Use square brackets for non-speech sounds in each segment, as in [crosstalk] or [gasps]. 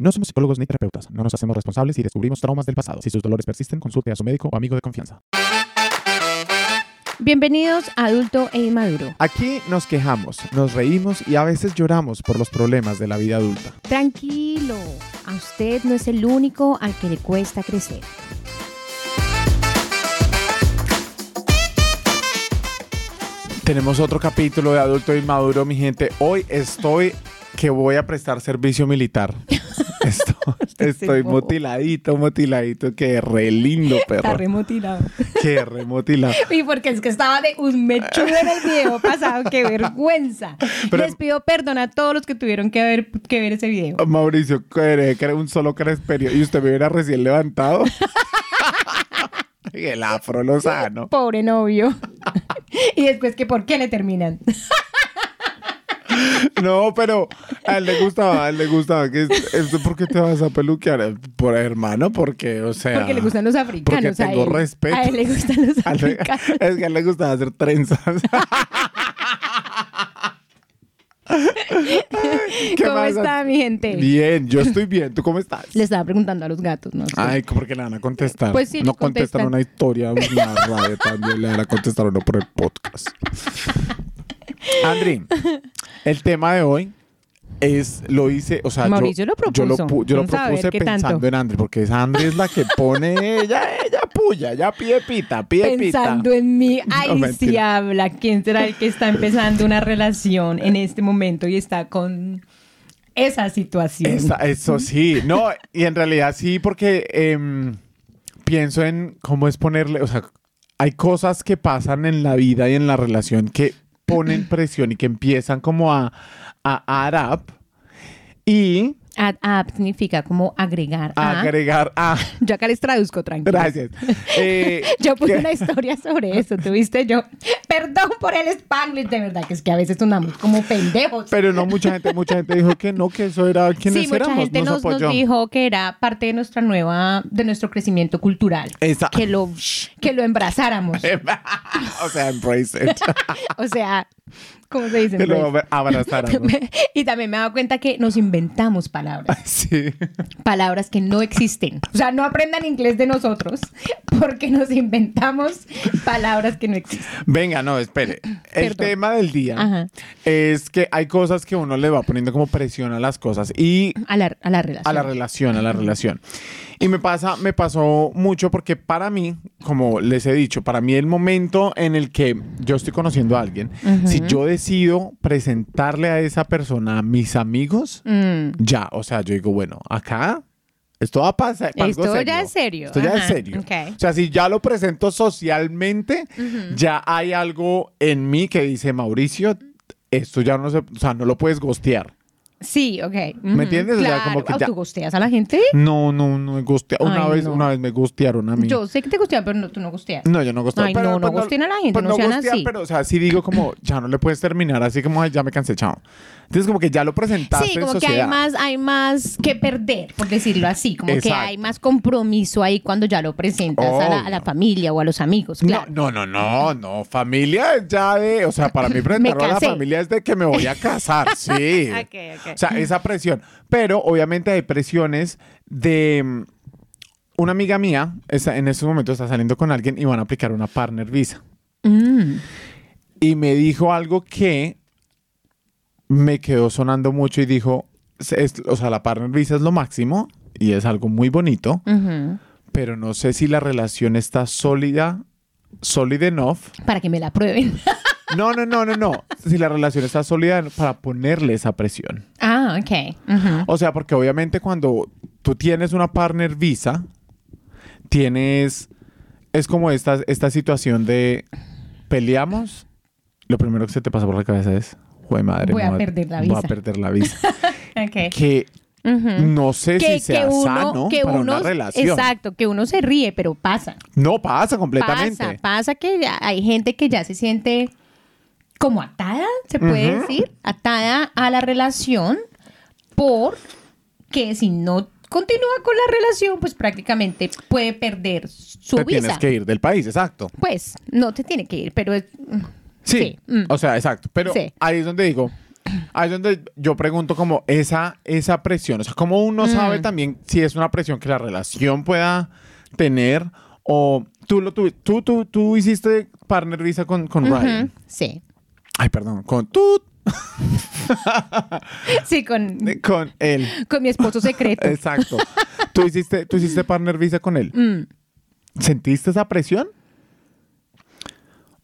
No somos psicólogos ni terapeutas. No nos hacemos responsables si descubrimos traumas del pasado. Si sus dolores persisten, consulte a su médico o amigo de confianza. Bienvenidos a Adulto e Inmaduro. Aquí nos quejamos, nos reímos y a veces lloramos por los problemas de la vida adulta. Tranquilo, a usted no es el único al que le cuesta crecer. Tenemos otro capítulo de Adulto e Inmaduro, mi gente. Hoy estoy que voy a prestar servicio militar. [laughs] Estoy, estoy bobo. motiladito, motiladito, que re lindo, perro. Está remotilado. Que re motilado. [laughs] Y porque es que estaba de un mechudo en el video pasado, qué vergüenza. Pero- Les pido perdón a todos los que tuvieron que ver, que ver ese video. Mauricio, que era un solo cresperio y usted me hubiera recién levantado. Y [laughs] el afro lo sano. Pobre novio. y después que por qué le terminan. [laughs] No, pero a él le gustaba, a él le gustaba. Que, ¿Esto por qué te vas a peluquear? Por hermano, porque, o sea. Porque le gustan los africanos. Porque tengo a él. respeto. A él le gustan los [laughs] africanos. es que a él le gustaba hacer trenzas. [laughs] ¿Qué ¿Cómo más? está mi gente? Bien, yo estoy bien. ¿Tú cómo estás? Le estaba preguntando a los gatos, ¿no? Ay, ¿por qué le van a contestar? Pues sí, no contestan. contestan una historia, una radio también le van a contestar uno por el podcast. Andri, el tema de hoy es, lo hice, o sea, Mauricio yo lo, propuso. pu- yo lo propuse tanto. pensando en Andri, porque esa Andri es la que pone, ella, ella puya, ya pie pita, pie pita. Pensando en mí, ay, [laughs] No, habla. ¿Quién será el que está empezando una relación en este momento y está con esa situación? Esa- eso sí, no, y en realidad sí, porque em, pienso en cómo es ponerle, o sea, hay cosas que pasan en la vida y en la relación que ponen presión y que empiezan como a, a add up y Add up significa como agregar. a a. agregar a... Yo acá les traduzco, tranquilo. Gracias. [laughs] Eh, Yo puse una historia sobre eso, ¿tuviste? Yo, perdón por el spanglish, de verdad, que es que a veces sonamos como pendejos. Pero no, mucha gente, mucha gente dijo que no, que eso era Sí, mucha gente nos, nos apoyó. dijo que era parte de nuestra nueva, de nuestro crecimiento cultural. Esa- Que lo, que lo embrazáramos. [laughs] o sea, embrace it. [laughs] o sea, ¿cómo se dice? Embrace? abrazáramos. [laughs] y también me he dado cuenta que nos inventamos palabras. [laughs] Sí. Palabras que no existen. O sea, no aprendan inglés de nosotros [laughs] porque nos inventamos palabras que no existen. Venga, no, espere. El tema del día Ajá. es que hay cosas que uno le va poniendo como presión a las cosas y A la, a la relación. a la relación, a la relación. Y me pasa, me pasó mucho porque para mí, como les he dicho, para mí el momento en el que yo estoy conociendo a alguien, si yo decido presentarle a esa persona a mis amigos, Mm. ya, o sea, yo digo, bueno, acá esto va a pasar. Esto ya es serio. Esto ya es serio. O sea, si ya lo presento socialmente, ya hay algo en mí que dice, Mauricio, esto ya no se, o sea, no lo puedes gostear. Sí, ok. ¿Me entiendes? O sea, como que Ah, ya- ¿Tú gusteas a la gente? No, no, no me gustea. Una Ay, vez, no. una vez me gustearon a mí. Yo sé que te gustean, pero no, tú no gusteas. No, yo no gusteo. Ay, no, no gusteen a la gente, no sean gustear, así. Pero, o sea, sí digo como, ya no le puedes terminar, así como, "Ay, ya me cansé, chao. Entonces, como que ya lo presentaste Sí, en como que hay más, hay más que perder, por decirlo así. Como que hay más compromiso ahí cuando ya lo presentas a, la, a la Obvio. familia o a los amigos. Claro. No, no, no, no, no. Familia es ya de, o sea, para mí [laughs] presentarlo a la familia es de que me voy a casar, [laughs] sí. Ok, ok. O sea, esa presión. Pero obviamente hay presiones de mm, una amiga mía, está, en estos momentos está saliendo con alguien y van a aplicar una partner visa. Mm. Y me dijo algo que me quedó sonando mucho y dijo, es- o sea, la partner visa es lo máximo y es algo muy bonito, pero no sé si la relación está sólida, solid enough. Para que me la prueben. [laughs] No, no, no, no, no. Si la relación está sólida para ponerle esa presión. ah, ok. O sea, porque obviamente cuando tú tienes una partner visa, tienes, es como esta, esta situación de peleamos, lo primero que se te pasa por la cabeza es, jue madre, Voy a no, perder la Voy a visa". perder la visa. [laughs] Ok. que no sé si sea sano que para uno, una relación. exacto, que uno se ríe, pero pasa. No pasa completamente. Pasa, pasa que ya hay gente que ya se siente como atada, se puede decir, atada a la relación porque si no continúa con la relación, pues prácticamente puede perder su Te visa. tienes que ir del país, exacto. Pues no te tiene que ir, pero es... Sí, mm. o sea, exacto. Pero Sí. ahí es donde digo, ahí es donde yo pregunto como esa, esa presión, o sea, cómo uno Mm. sabe también si es una presión que la relación pueda tener o tú lo tuvi- tú, tú, tú hiciste partner visa con, con Ryan. Sí. Ay, perdón, con tú, [laughs] Sí, con, con él. con mi esposo secreto. [laughs] Exacto. tú hiciste, tú hiciste partner visa con él. Mm. ¿Sentiste esa presión?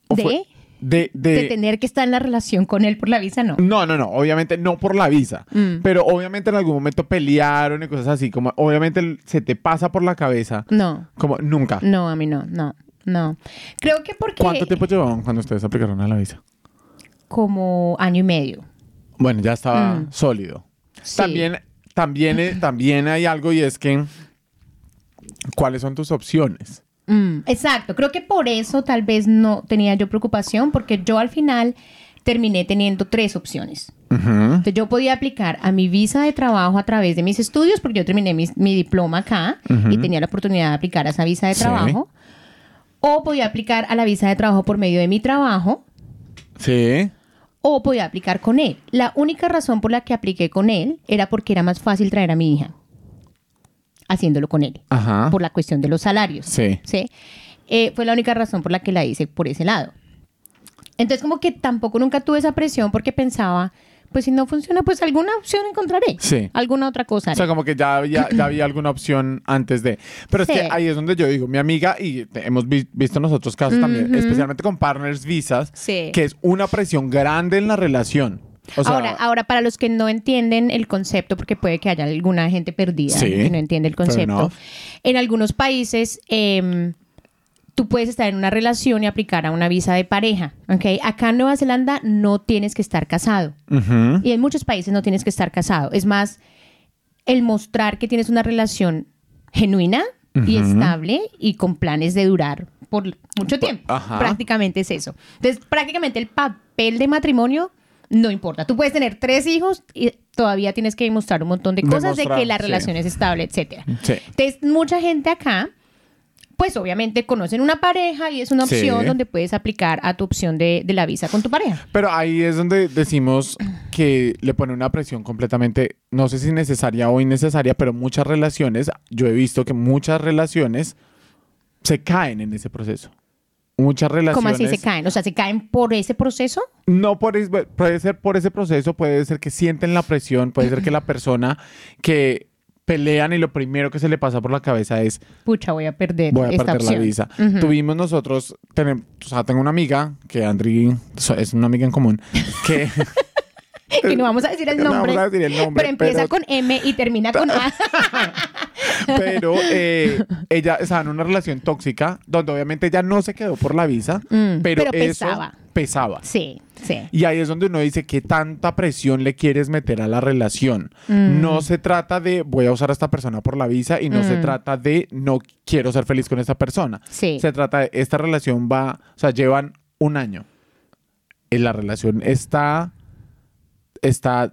¿O ¿De? fue- de, de, De tener que estar en la relación con él por la visa, no. No, no, no, obviamente no por la visa, Mm. pero obviamente en algún momento pelearon y cosas así, como obviamente se te pasa por la cabeza, No, como nunca. no, a mí no, no, no. Creo que porque... ¿Cuánto tiempo llevaban cuando ustedes aplicaron a la visa? Como año y medio. Bueno, ya estaba Mm. sólido. Sí. También, también, eh, también hay algo y es que, ¿cuáles son tus opciones? Mm, exacto, creo que por eso tal vez no tenía yo preocupación, porque yo al final terminé teniendo tres opciones. Entonces yo podía aplicar a mi visa de trabajo a través de mis estudios, porque yo terminé mis- mi, diploma acá y tenía la oportunidad de aplicar a esa visa de Sí. trabajo. O podía aplicar a la visa de trabajo por medio de mi trabajo, Sí. o podía aplicar con él. La única razón por la que apliqué con él era porque era más fácil traer a mi hija haciéndolo con él, Ajá. por la cuestión de los salarios. Sí. ¿sí? Eh, fue la única razón por la que la hice por ese lado. Entonces como que tampoco nunca tuve esa presión porque pensaba, pues si no funciona, pues alguna opción encontraré. Sí. Alguna otra cosa. O sea, como que ya había, ya había [clears throat] alguna opción antes de. Pero Sí. es que ahí es donde yo digo, mi amiga, y hemos vi- visto nosotros casos también, especialmente con partners visas, Sí. que es una presión grande en la relación. O sea, ahora, ahora, para los que no entienden el concepto, porque puede que haya alguna gente perdida Sí, que no entiende el concepto, en algunos países em, tú puedes estar en una relación y aplicar a una visa de pareja. ¿ok? Acá en Nueva Zelanda no tienes que estar casado. Y en muchos países no tienes que estar casado. Es más, el mostrar que tienes una relación genuina y estable y con planes de durar por mucho tiempo. ajá. Prácticamente es eso. Entonces, prácticamente el papel de matrimonio no importa. Tú puedes tener tres hijos y todavía tienes que demostrar un montón de cosas de que la sí. relación es estable, etcétera. Sí. Entonces, mucha gente acá, pues obviamente conocen una pareja y es una Sí. opción donde puedes aplicar a tu opción de, de la visa con tu pareja. Pero ahí es donde decimos que le pone una presión completamente, no sé si necesaria o innecesaria, pero muchas relaciones, yo he visto que muchas relaciones se caen en ese proceso. Muchas relaciones. ¿Cómo así se caen? O sea, ¿se caen por ese proceso? No por puede ser por ese proceso, puede ser que sienten la presión, puede ser que la persona que pelean y lo primero que se le pasa por la cabeza es Pucha, voy a perder voy a esta perder opción. la visa. Tuvimos nosotros, o sea, tengo una amiga que Andri es una amiga en común que [laughs] [laughs] Y no vamos a decir el No nombre. vamos a decir el nombre, pero empieza pero- con M y termina con A. [laughs] pero eh, ella estaba en una relación tóxica donde obviamente ella no se quedó por la visa, Mm, pero, pero eso pesaba. pesaba. Sí, sí. Y ahí es donde uno dice qué tanta presión le quieres meter a la relación. Mm. No se trata de voy a usar a esta persona por la visa y no se Mm. trata de no quiero ser feliz con esta persona. Sí. Se trata de esta relación va, o sea, llevan un año. Y la relación está está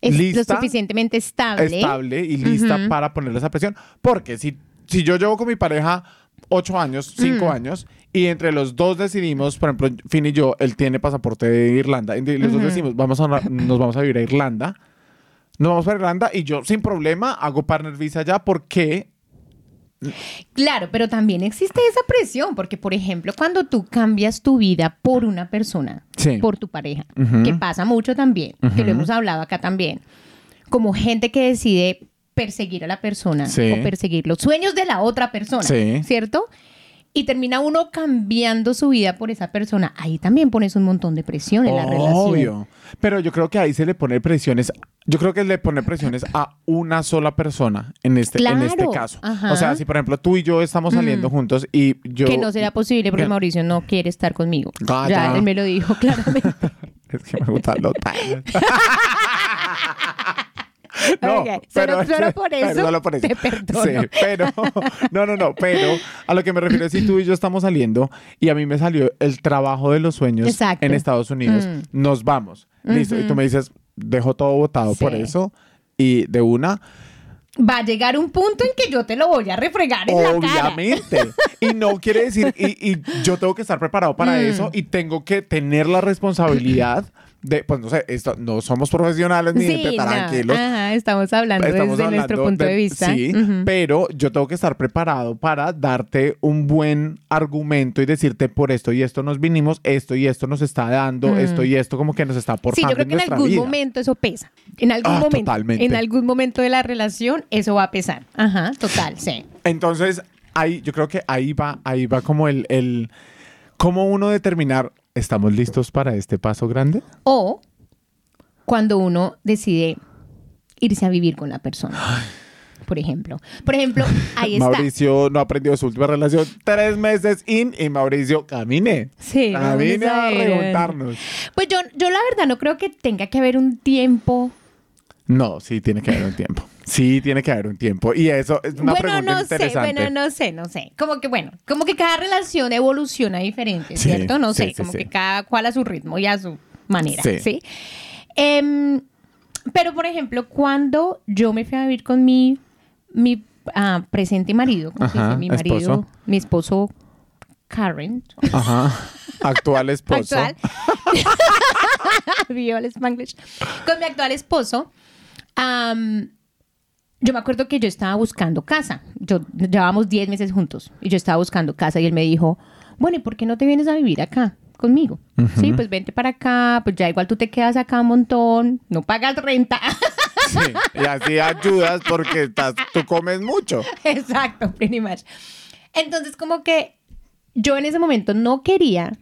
Es lista, lo suficientemente estable. estable y lista para ponerle esa presión. Porque si, si yo llevo con mi pareja ocho años, cinco Mm. años, y entre los dos decidimos, por ejemplo, Finn y yo, él tiene pasaporte de Irlanda, y los dos Ujú. decimos, vamos a, nos vamos a vivir a Irlanda, nos vamos para Irlanda, y yo sin problema hago partner visa ya porque... Claro, pero también existe esa presión, porque por ejemplo, cuando tú cambias tu vida por una persona, Sí. por tu pareja, que pasa mucho también, que lo hemos hablado acá también, como gente que decide perseguir a la persona Sí. o perseguir los sueños de la otra persona, Sí. ¿cierto? Y termina uno cambiando su vida por esa persona. Ahí también pones un montón de presión en la relación. Obvio. Pero yo creo que ahí se le pone presiones. Yo creo que le pone presiones a una sola persona en este, en este caso. Ajá. O sea, si por ejemplo tú y yo estamos saliendo juntos y yo. que no será posible porque que- Mauricio no quiere estar conmigo. Ah, ya, ya. él me lo dijo claramente. [laughs] Es que me gusta lo [laughs] [laughs] No, Ok, solo- solo [laughs] por pero eso solo por eso. te perdono. Sí, pero, [laughs] no, no, no, pero a lo que me refiero es si tú y yo estamos saliendo y a mí me salió el trabajo de los sueños Exacto. en Estados Unidos, Mm. nos vamos, listo, y tú me dices, dejo todo votado por Sí. eso y de una, Va a llegar un punto en que yo te lo voy a refregar en la cara. obviamente, y no quiere decir, y, y yo tengo que estar preparado para Mm. eso y tengo que tener la responsabilidad de, pues no sé, esto, no somos profesionales ni Sí, no. tranquilos. Ajá, estamos hablando Estamos desde nuestro punto de, vista. Sí, pero yo tengo que estar preparado para darte un buen argumento y decirte por esto y esto nos vinimos, esto y esto nos está dando, Mm. esto y esto como que nos está Sí, aportando yo creo que en algún vida. momento eso pesa. En algún Ah, momento. totalmente. En algún momento de la relación eso va a pesar. Ajá, total, sí. Entonces, ahí, yo creo que ahí va, ahí va como el, el cómo uno determinar, ¿estamos listos para este paso grande? O cuando uno decide irse a vivir con la persona. Por ejemplo. Por ejemplo, ahí está. Mauricio no aprendió su última relación tres meses in y Mauricio camine. Sí, Camine a a. Pues yo, yo la verdad no creo que tenga que haber un tiempo. No, sí tiene que haber un tiempo. Sí tiene que haber un tiempo. Y eso es una bueno, pregunta no sé, bueno, no sé, no sé. Como que bueno, como que cada relación evoluciona diferente, Sí, ¿cierto? No sí, sé, sí, como que cada cual a su ritmo y a su manera, Sí. Em, pero, por ejemplo, cuando yo me fui a vivir con mi, mi ah, presente marido, ¿cómo se Ajá, dice? Mi marido, esposo. mi esposo Karen, Ajá. Actual [laughs] esposo. actual. [laughs] Viva el Spanglish. Con mi actual esposo, yo me acuerdo que yo estaba buscando casa. Yo llevábamos 10 meses juntos y yo estaba buscando casa y él me dijo, bueno, ¿y por qué no te vienes a vivir acá conmigo? Sí, pues vente para acá, pues ya igual tú te quedas acá un montón, no pagas renta. Sí, y así ayudas porque estás, tú comes mucho. [laughs] Exacto, pretty much. Entonces, como que yo en ese momento no quería,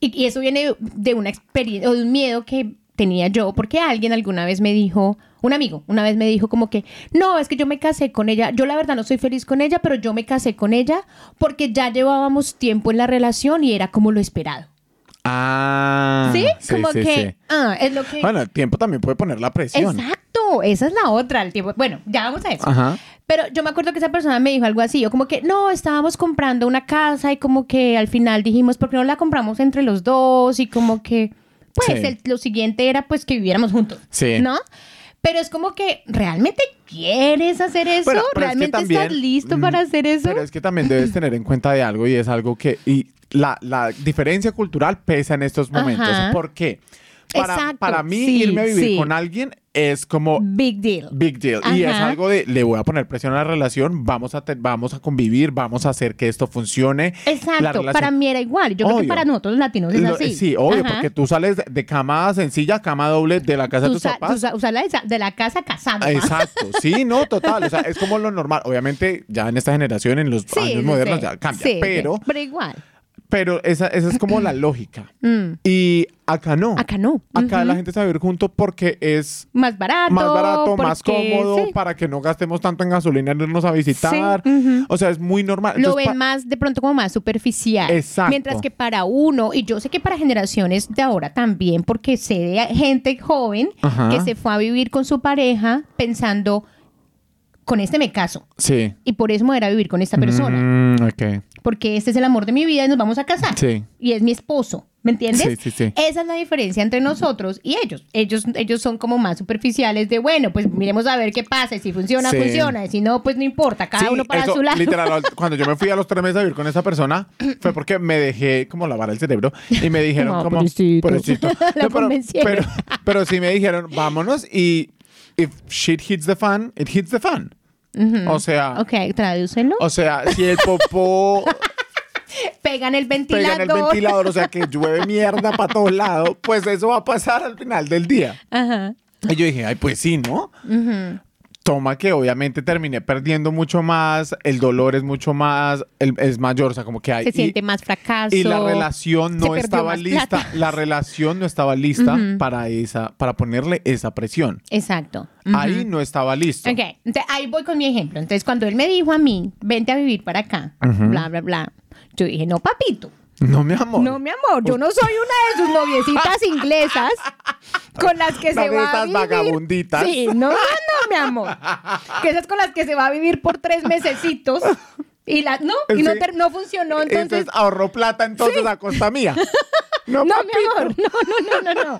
y, y eso viene de una experiencia, o de un miedo que tenía yo, porque alguien alguna vez me dijo, un amigo, una vez me dijo como que, no, es que yo me casé con ella, yo la verdad no soy feliz con ella, pero yo me casé con ella porque ya llevábamos tiempo en la relación y era como lo esperado. Ah. ¿Sí? como sí, que, sí. ah, es lo que... Bueno, el tiempo también puede poner la presión. Exacto, esa es la otra, el tiempo. Bueno, ya vamos a eso. Ajá. Pero yo me acuerdo que esa persona me dijo algo así, yo como que, no, estábamos comprando una casa y como que al final dijimos, ¿por qué no la compramos entre los dos? Y como que, pues el- lo siguiente era pues que viviéramos juntos. Sí. ¿No? Pero es como que, ¿realmente quieres hacer eso? Bueno, pero es que ¿Realmente también, estás listo mm, para hacer eso? Pero es que también debes tener en cuenta de algo y es algo que y la, la diferencia cultural pesa en estos momentos. Ajá. ¿Por qué? Para, para mí sí, irme a vivir sí. con alguien es como Big deal. big deal y es Ajá. algo de le voy a poner presión a la relación, vamos a te- vamos a convivir, vamos a hacer que esto funcione. Exacto, para mí era igual. Yo creo que Obvio. para nosotros los latinos es Lo- así. Sí, obvio, Ajá. porque tú sales de, de cama sencilla a cama doble de la casa de Tú tus sa- papás. tú usarla de, de la casa casada. Exacto, sí, no, total, o sea, es como lo normal. Obviamente, ya en esta generación, en los Sí, años modernos, ya cambia, pero, pero igual. Pero esa, esa es como la [clears throat] lógica. Mm. Y acá no. Acá no. Acá la gente se va a vivir junto porque es Más barato. más barato, más cómodo, sí. para que no gastemos tanto en gasolina en irnos a visitar. Sí. O sea, es muy normal. Lo Entonces, ven más de pronto como más superficial. Exacto. Mientras que para uno, y yo sé que para generaciones de ahora también, porque sé de gente joven Ajá. que se fue a vivir con su pareja pensando, con este me caso. Sí. Y por eso me voy a ir a vivir con esta persona. Mm, ok. Porque este es el amor de mi vida y nos vamos a casar. Sí. Y es mi esposo. ¿Me entiendes? Sí, sí, sí. Esa es la diferencia entre nosotros y ellos. Ellos, ellos son como más superficiales de, bueno, pues miremos a ver qué pasa. Si funciona, funciona. Y si no, pues no importa. Cada uno para eso, su lado. Literal, [laughs] cuando yo me fui a los tres meses a vivir con esa persona, fue porque me dejé como lavar el cerebro y me dijeron [laughs] No, como... pobrecito. pobrecito. [laughs] La No, pero, pero, pero sí me dijeron, vámonos y if shit hits the fan, it hits the fan. O sea, Ok, tradúcenlo. o sea, si el popó [laughs] Pegan el pega ventilador. en el ventilador, o sea, que [laughs] llueve mierda para todos lados, pues eso va a pasar al final del día. Ajá. Y yo dije, ay, pues sí, ¿no? Toma que obviamente terminé perdiendo mucho más, el dolor es mucho más, el- es mayor, o sea, como que hay... Se y- siente más fracaso. Y la relación no estaba lista, plata. la relación no estaba lista para esa, para ponerle esa presión. Exacto. Ahí no estaba listo. Ok, entonces ahí voy con mi ejemplo. Entonces, cuando él me dijo a mí, vente a vivir para acá, bla, bla, bla, yo dije, no, papito. No, mi amor. No, mi amor, yo no soy una de sus noviecitas [laughs] inglesas con las que se va a vivir. vagabunditas. Sí, no, no, no, mi amor. Que esas con las que se va a vivir por tres mesecitos y la, no, y no, Sí. no funcionó, entonces. Entonces ahorró plata entonces a costa mía. [laughs] No, No, papito. mi amor, no, no, no, no, no.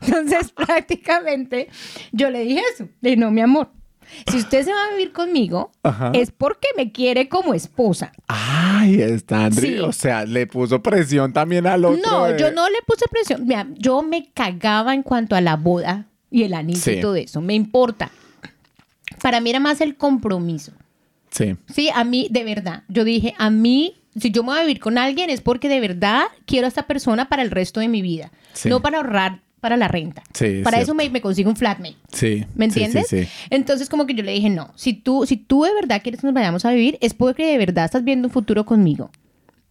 Entonces, [laughs] prácticamente, yo le dije eso. Le dije, no, mi amor, si usted se va a vivir conmigo, Ajá. es porque me quiere como esposa. Ay, está, Andri. Sí. O sea, le puso presión también al otro. No, de- yo no le puse presión. Mira, yo me cagaba en cuanto a la boda y el anillo Sí. y todo eso. Me importa. Para mí era más el compromiso. Sí. Sí, a mí, de verdad. Yo dije, a mí, si yo me voy a vivir con alguien es porque de verdad quiero a esta persona para el resto de mi vida. Sí. No para ahorrar para la renta. Sí, es para eso me, me consigo un flatmate. Sí. ¿Me sí, entiendes? Sí, sí. Entonces como que yo le dije, no, si tú, si tú de verdad quieres que nos vayamos a vivir, es porque de verdad estás viendo un futuro conmigo.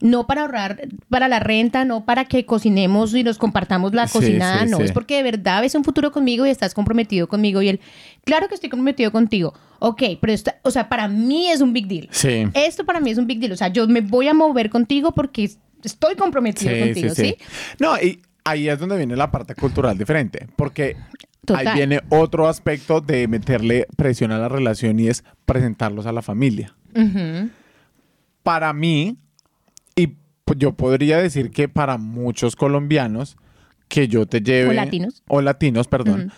No para ahorrar para la renta, no para que cocinemos y nos compartamos la Sí, cocinada, sí, no, sí. es porque de verdad ves un futuro conmigo y estás comprometido conmigo y él, claro que estoy comprometido contigo. Ok, pero esta- o sea, para mí es un big deal. Sí. Esto para mí es un big deal, o sea, yo me voy a mover contigo porque estoy comprometido contigo, ¿sí? No, y ahí es donde viene la parte cultural diferente, porque Total. ahí viene otro aspecto de meterle presión a la relación y es presentarlos a la familia. Para mí, y yo podría decir que para muchos colombianos, que yo te lleve... O latinos. O latinos, perdón.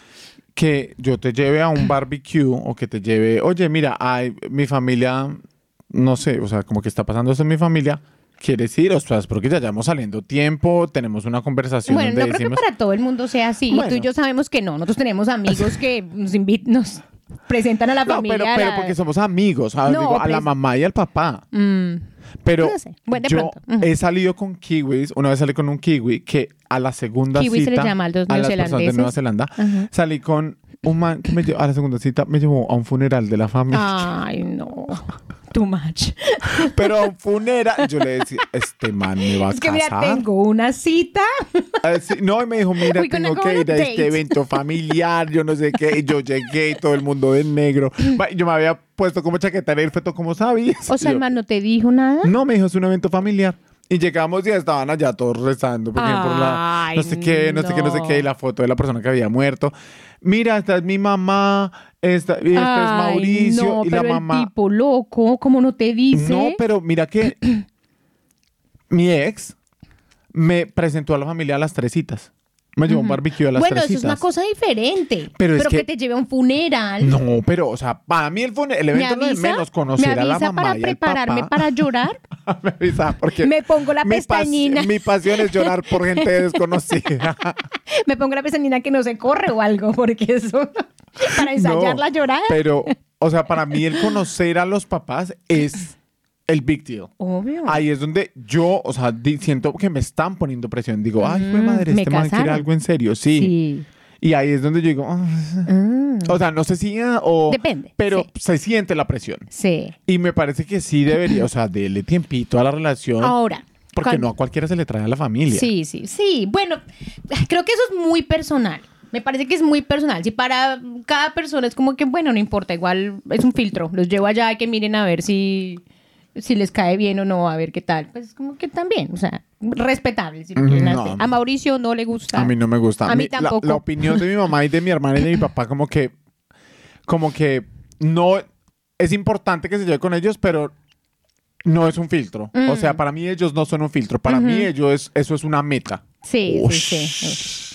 Que yo te lleve a un barbecue o que te lleve, oye, mira, ay, mi familia, no sé, o sea, como que está pasando esto en mi familia, ¿quieres ir? O sea, es porque ya llevamos saliendo tiempo, tenemos una conversación Bueno, donde no creo decimos... que para todo el mundo sea así. Y tú y yo sabemos que no. Nosotros tenemos amigos que nos invitan, nos presentan a la No, familia. pero, pero la- porque somos amigos, No, digo, a la pres- mamá y al papá. Mm, Pero No sé. Bueno, de yo he salido con kiwis, una vez salí con un kiwi que a la segunda Kiwi se cita, le llama a los las personas de. Nueva Zelanda, salí con un man que me llevó, a la segunda cita me llevó a un funeral de la familia. Ay, no. Too much. [laughs] Pero a un funeral, yo le decía, este man me va a Es que mira, casar. tengo una cita. Ah, no, y me dijo, mira, gonna tengo go que ir a a este evento familiar, yo no sé qué, y yo llegué y todo el mundo de negro. Yo me había puesto como chaqueta de feto, ¿cómo sabías? O sea, el man no te dijo nada. No, me dijo, es un evento familiar. Y llegamos y estaban allá todos rezando, por la, Ay, no sé qué, no sé qué, no sé qué, y no. la foto de la persona que había muerto. Mira, esta es mi mamá, esta, este es Mauricio, no, y la pero mamá. el tipo loco, ¿cómo no te dice? No, pero mira que [clears throat] mi ex me presentó a la familia a las tres citas. Me llevó a un barbecue a las bueno, tres eso es citas. una cosa diferente. Pero es que... que- te lleve a un funeral. No, pero, o sea, para mí el, fune- el evento no es avisa, menos conocer me a la avisa mamá para y prepararme papá. para llorar. [laughs] me avisa porque Me pongo la mi pas- pestañina. mi pasión es llorar por gente [laughs] desconocida. me pongo la pestañina que no se corre o algo, porque eso, para [laughs] ensayar No, la llorada. Pero, o sea, para mí el [laughs] conocer a los papás es el big deal. Obvio. Ahí es donde yo, o sea, siento que me están poniendo presión. Digo, ay, Mm, madre, este man quiere algo en serio. Sí. sí. Y ahí es donde yo digo, ah, Mm, o sea, no sé si ah, o Depende, pero sí. se siente la presión. sí. Y me parece que sí debería, o sea, dele tiempito a la relación. Ahora. porque no a cualquiera se le trae a la familia. Sí, sí, sí. Bueno, creo que eso es muy personal. Me parece que es muy personal. Si para cada persona es como que, bueno, no importa, igual es un filtro. Los llevo allá que miren a ver si, si les cae bien o no, a ver qué tal. Pues como que también, o sea, respetable si No. A Mauricio no le gusta. A mí no me gusta. A mí tampoco. La, opinión de mi [laughs] mamá y de mi hermana y de mi papá como que, como que no es importante que se lleve con ellos, pero no es un filtro. O sea, Mm. para mí ellos no son un filtro. Para mí ellos es, eso es una meta. Sí, Ush. sí, sí.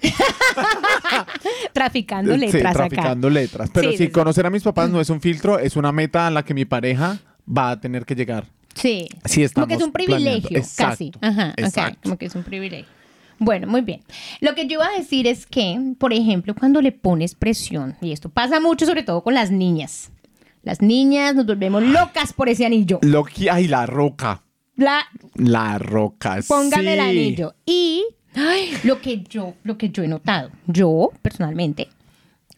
[laughs] Traficando Sí, letras acá. traficando letras. Pero Sí, sí, sí, sí. conocer a mis papás no es un filtro, es una meta a la que mi pareja va a tener que llegar. Sí. Sí, como que es un privilegio. Exacto, casi. Ajá, como que es un privilegio. Bueno, muy bien. Lo que yo iba a decir es que, por ejemplo, cuando le pones presión, y esto pasa mucho sobre todo con las niñas. Las niñas nos volvemos locas por ese anillo. Lo que, ay, la roca. La, La roca. póngame el anillo. Y ay, lo que yo, lo que yo he notado, yo personalmente,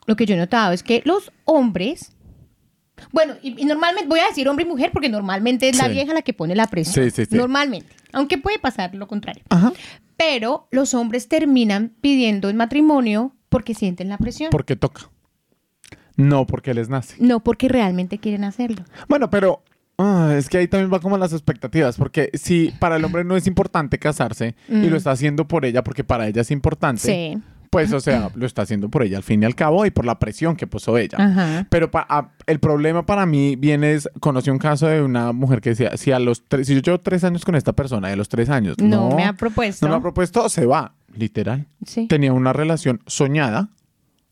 lo que yo he notado es que los hombres, bueno, y, y normalmente voy a decir hombre y mujer porque normalmente es la Sí. vieja la que pone la presión. Sí, sí, sí. Normalmente, aunque puede pasar lo contrario. Ajá. Pero los hombres terminan pidiendo el matrimonio porque sienten la presión. Porque toca. No porque les nace. No porque realmente quieren hacerlo. Bueno, pero ah, es que ahí también va como las expectativas, porque si para el hombre no es importante casarse y lo está haciendo por ella porque para ella es importante, Mm. Sí. pues o sea, lo está haciendo por ella al fin y al cabo y por la presión que puso ella. Ajá. Pero pa- a- el problema para mí viene es, conocí un caso de una mujer que decía, si a los tres, si yo llevo tres años con esta persona, de los tres años, No, no, me ha propuesto. no me ha propuesto, se va, literal. Sí. Tenía una relación soñada,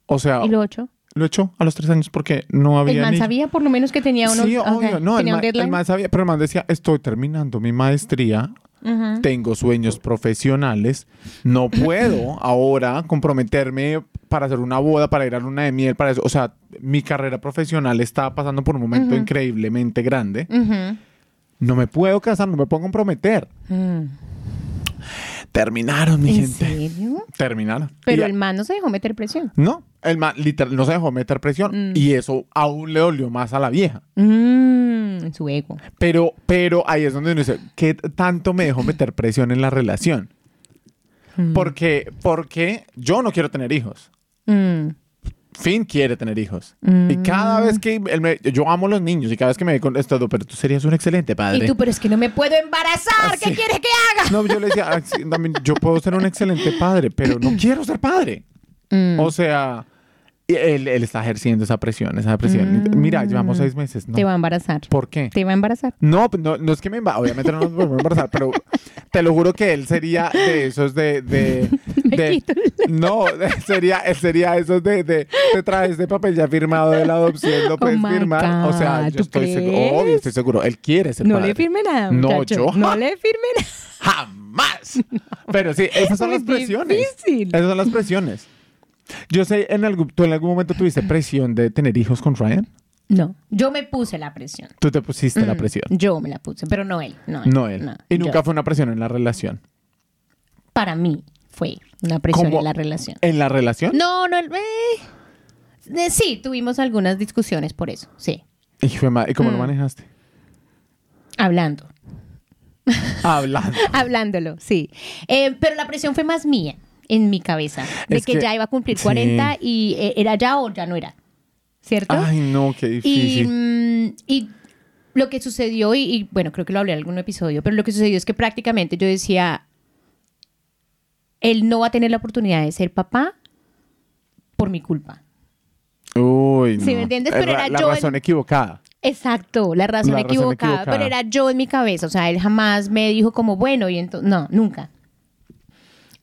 o sea, ¿Y lo ocho? Lo echó a los tres años porque no había El man ni- sabía por lo menos que tenía unos... Sí, obvio. No, el tenía man, el deadline. man sabía, pero el man decía, estoy terminando mi maestría, tengo sueños profesionales, no puedo [laughs] ahora comprometerme para hacer una boda, para ir a luna de miel, para eso. O sea, mi carrera profesional está pasando por un momento increíblemente grande. No me puedo casar, no me puedo comprometer. Terminaron, mi ¿En gente. serio? Terminaron. Pero Y- el man no se dejó meter presión. No, el man literal no se dejó meter presión Mm. y eso aún le dolió más a la vieja. Mm, en su ego. Pero, pero ahí es donde uno dice, ¿qué tanto me dejó meter presión en la relación? Mm. Porque, porque yo no quiero tener hijos. Mm. Finn quiere tener hijos. Mm. Y cada vez que él me- yo amo a los niños y cada vez que me ve con esto, pero tú serías un excelente padre. Y tú, pero es que no me puedo embarazar. ¿Qué quieres que haga? No, yo le decía, "Ah, sí, también, yo puedo ser un excelente padre, pero no [clears throat] quiero ser padre. Mm. O sea, él, él está ejerciendo esa presión, esa presión. Mm. Mira, llevamos seis meses. ¿no? Te va a embarazar. ¿Por qué? Te va a embarazar. No, no, no es que me emba- obviamente no nos podemos embarazar, pero te lo juro que él sería de esos de, de, [laughs] de- no, de- sería, él sería esos de, de, te traes este papel ya firmado de la adopción, lo puedes Oh my firmar. o sea, yo ¿tú estoy seguro, obvio, estoy seguro, él quiere ser No padre. le firme nada. No, yo No le firme nada. Jamás. Pero sí, esas son Muy las presiones. difícil. Esas son las presiones. Yo sé, en algún, ¿tú en algún momento tuviste presión de tener hijos con Ryan? No, yo me puse la presión. Tú te pusiste la Mm, presión. Yo me la puse, pero no él. No, No él. y yo. nunca fue una presión en la relación. Para mí fue una presión ¿Cómo? en la relación. ¿En la relación? No, no. eh, eh, sí, tuvimos algunas discusiones por eso. Sí. De madre, ¿Y cómo lo Mm. manejaste? Hablando. [laughs] Hablando. Hablándolo, sí. Eh, pero la presión fue más mía en mi cabeza. De Es que, que- ya iba a cumplir sí. 40 y eh, era ya o ya no era. ¿Cierto? Ay, no, qué Y, difícil. mm, y lo que sucedió, y, y, bueno, creo que lo hablé en algún episodio, pero lo que sucedió es que prácticamente yo decía, él no va a tener la oportunidad de ser papá por mi culpa. Uy, no. ¿Sí me entiendes? Pero Ra- era la yo en- razón equivocada. Exacto, la razón, La razón equivocada, equivocada. pero era yo en mi cabeza, o sea, él jamás me dijo como, bueno, y entonces, no, nunca.